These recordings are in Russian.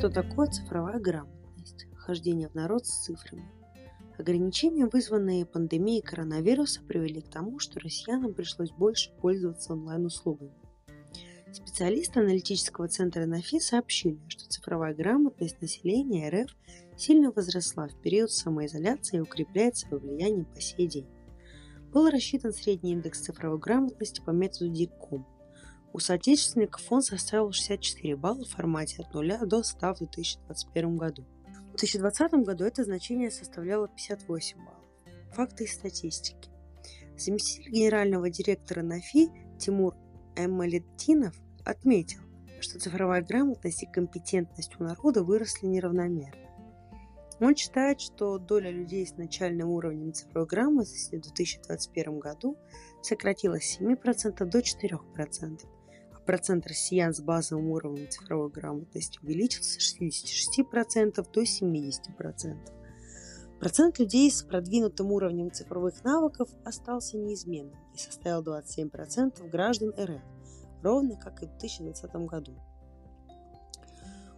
Что такое цифровая грамотность? Хождение в народ с цифрами. Ограничения, вызванные пандемией коронавируса, привели к тому, что россиянам пришлось больше пользоваться онлайн-услугами. Специалисты аналитического центра НАФИ сообщили, что цифровая грамотность населения РФ сильно возросла в период самоизоляции и укрепляет свое влияние по сей день. Был рассчитан средний индекс цифровой грамотности по методу ДИККОМ. У соотечественников он составил 64 балла в формате от 0 до 100 в 2021 году. В 2020 году это значение составляло 58 баллов. Факты из статистики. Заместитель генерального директора НАФИ Тимур Эммалетдинов отметил, что цифровая грамотность и компетентность у народа выросли неравномерно. Он считает, что доля людей с начальным уровнем цифровой грамотности в 2021 году сократилась с 7% до 4%, а процент россиян с базовым уровнем цифровой грамотности увеличился с 66% до 70%. Процент людей с продвинутым уровнем цифровых навыков остался неизменным и составил 27% граждан РФ, ровно как и в 2020 году.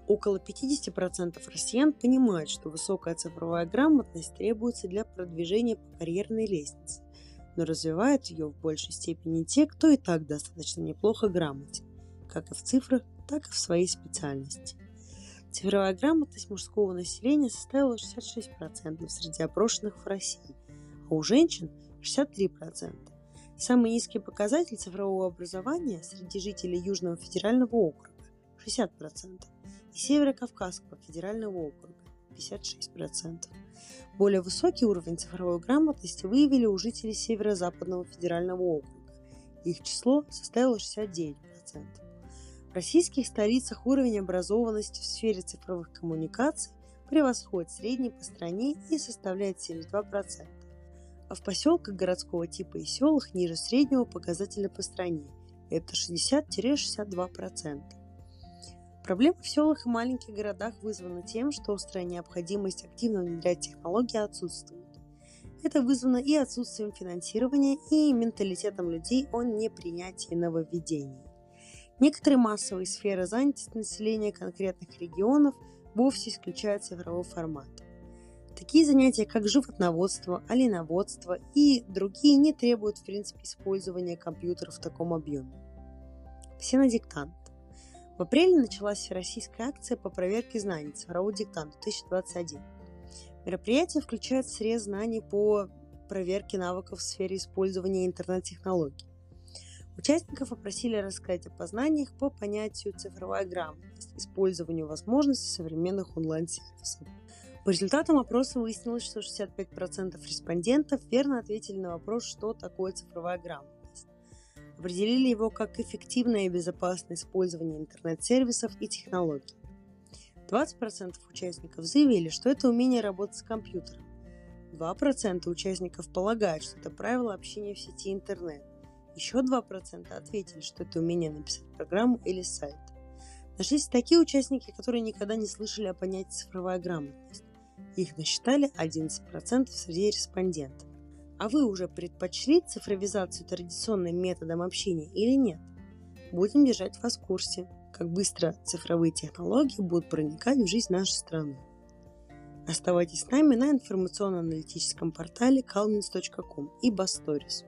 Около 50% россиян понимают, что высокая цифровая грамотность требуется для продвижения по карьерной лестнице, но развивают ее в большей степени те, кто и так достаточно неплохо грамотен, как и в цифрах, так и в своей специальности. Цифровая грамотность мужского населения составила 66% среди опрошенных в России, а у женщин 63%. Самый низкий показатель цифрового образования среди жителей Южного федерального округа – 60%, и Северо-Кавказского федерального округа – 56%. Более высокий уровень цифровой грамотности выявили у жителей Северо-Западного федерального округа. Их число составило 69%. В российских столицах уровень образованности в сфере цифровых коммуникаций превосходит средний по стране и составляет 72%, а в поселках городского типа и селах ниже среднего показателя по стране – это 60-62%. Проблема в селах и маленьких городах вызвана тем, что острая необходимость активно внедрять технологии отсутствует. Это вызвано и отсутствием финансирования, и менталитетом людей о непринятии нововведений. Некоторые массовые сферы занятости населения конкретных регионов вовсе исключают цифровой формат. Такие занятия, как животноводство, оленоводство и другие, не требуют в принципе использования компьютеров в таком объеме. Все на диктант. В апреле началась всероссийская акция по проверке знаний «Цифровой диктант 2021». Мероприятие включает срез знаний по проверке навыков в сфере использования интернет-технологий. Участников попросили рассказать о познаниях по понятию цифровая грамотность, использованию возможностей современных онлайн-сервисов. По результатам опроса выяснилось, что 65% респондентов верно ответили на вопрос, что такое цифровая грамотность. Определили его как эффективное и безопасное использование интернет-сервисов и технологий. 20% участников заявили, что это умение работать с компьютером. 2% участников полагают, что это правило общения в сети интернет. Еще 2% ответили, что это умение написать программу или сайт. Нашлись такие участники, которые никогда не слышали о понятии цифровая грамотность. Их насчитали 11% среди респондентов. А вы уже предпочли цифровизацию традиционным методом общения или нет? Будем держать вас в курсе, как быстро цифровые технологии будут проникать в жизнь нашей страны. Оставайтесь с нами на информационно-аналитическом портале calmins.com и Bastories.